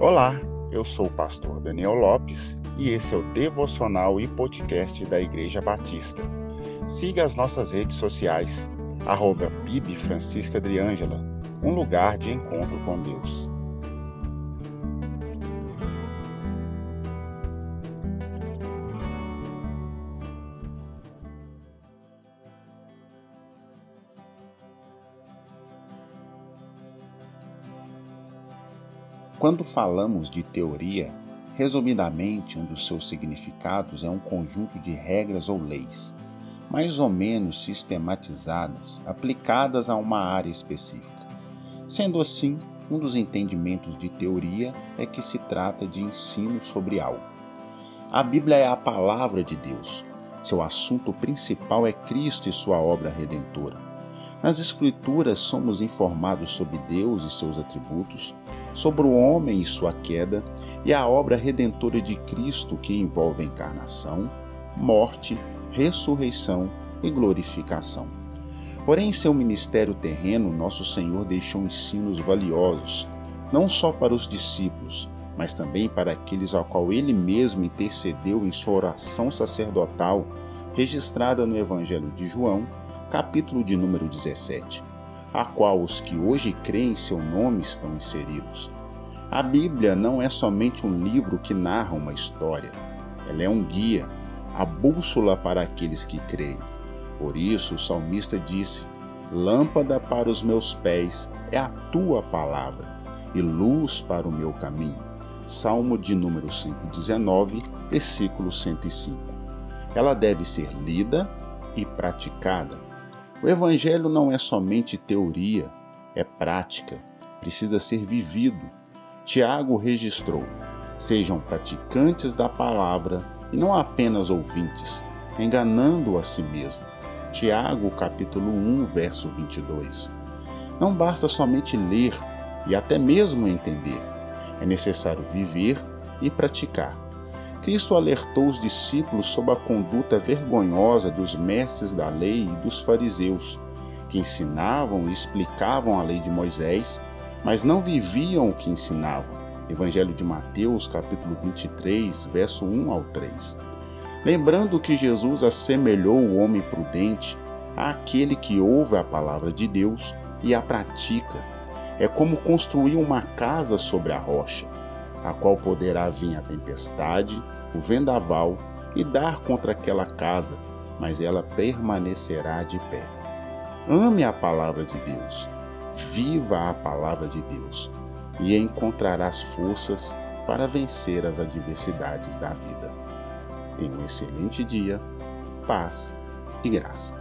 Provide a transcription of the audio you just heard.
Olá, eu sou o pastor Daniel Lopes e esse é o devocional e podcast da Igreja Batista. Siga as nossas redes sociais, arroba Bibi Francisca um lugar de encontro com Deus. Quando falamos de teoria, resumidamente, um dos seus significados é um conjunto de regras ou leis, mais ou menos sistematizadas, aplicadas a uma área específica. Sendo assim, um dos entendimentos de teoria é que se trata de ensino sobre algo. A Bíblia é a palavra de Deus. Seu assunto principal é Cristo e sua obra redentora. Nas Escrituras somos informados sobre Deus e seus atributos, sobre o homem e sua queda e a obra redentora de Cristo que envolve encarnação, morte, ressurreição e glorificação. Porém, em seu ministério terreno, nosso Senhor deixou ensinos valiosos, não só para os discípulos, mas também para aqueles ao qual ele mesmo intercedeu em sua oração sacerdotal, registrada no Evangelho de João, capítulo de número 17 a qual os que hoje creem em seu nome estão inseridos. A Bíblia não é somente um livro que narra uma história, ela é um guia, a bússola para aqueles que creem. Por isso o salmista disse: Lâmpada para os meus pés é a tua palavra e luz para o meu caminho. Salmo de número 119, versículo 105. Ela deve ser lida e praticada o Evangelho não é somente teoria, é prática, precisa ser vivido. Tiago registrou: sejam praticantes da palavra e não apenas ouvintes, enganando a si mesmo. Tiago, capítulo 1, verso 22. Não basta somente ler e até mesmo entender, é necessário viver e praticar. Cristo alertou os discípulos sobre a conduta vergonhosa dos mestres da lei e dos fariseus, que ensinavam e explicavam a lei de Moisés, mas não viviam o que ensinavam. Evangelho de Mateus, capítulo 23, verso 1 ao 3. Lembrando que Jesus assemelhou o homem prudente àquele que ouve a palavra de Deus e a pratica. É como construir uma casa sobre a rocha a qual poderá vir a tempestade, o vendaval e dar contra aquela casa, mas ela permanecerá de pé. Ame a palavra de Deus, viva a palavra de Deus e encontrarás forças para vencer as adversidades da vida. Tenha um excelente dia, paz e graça.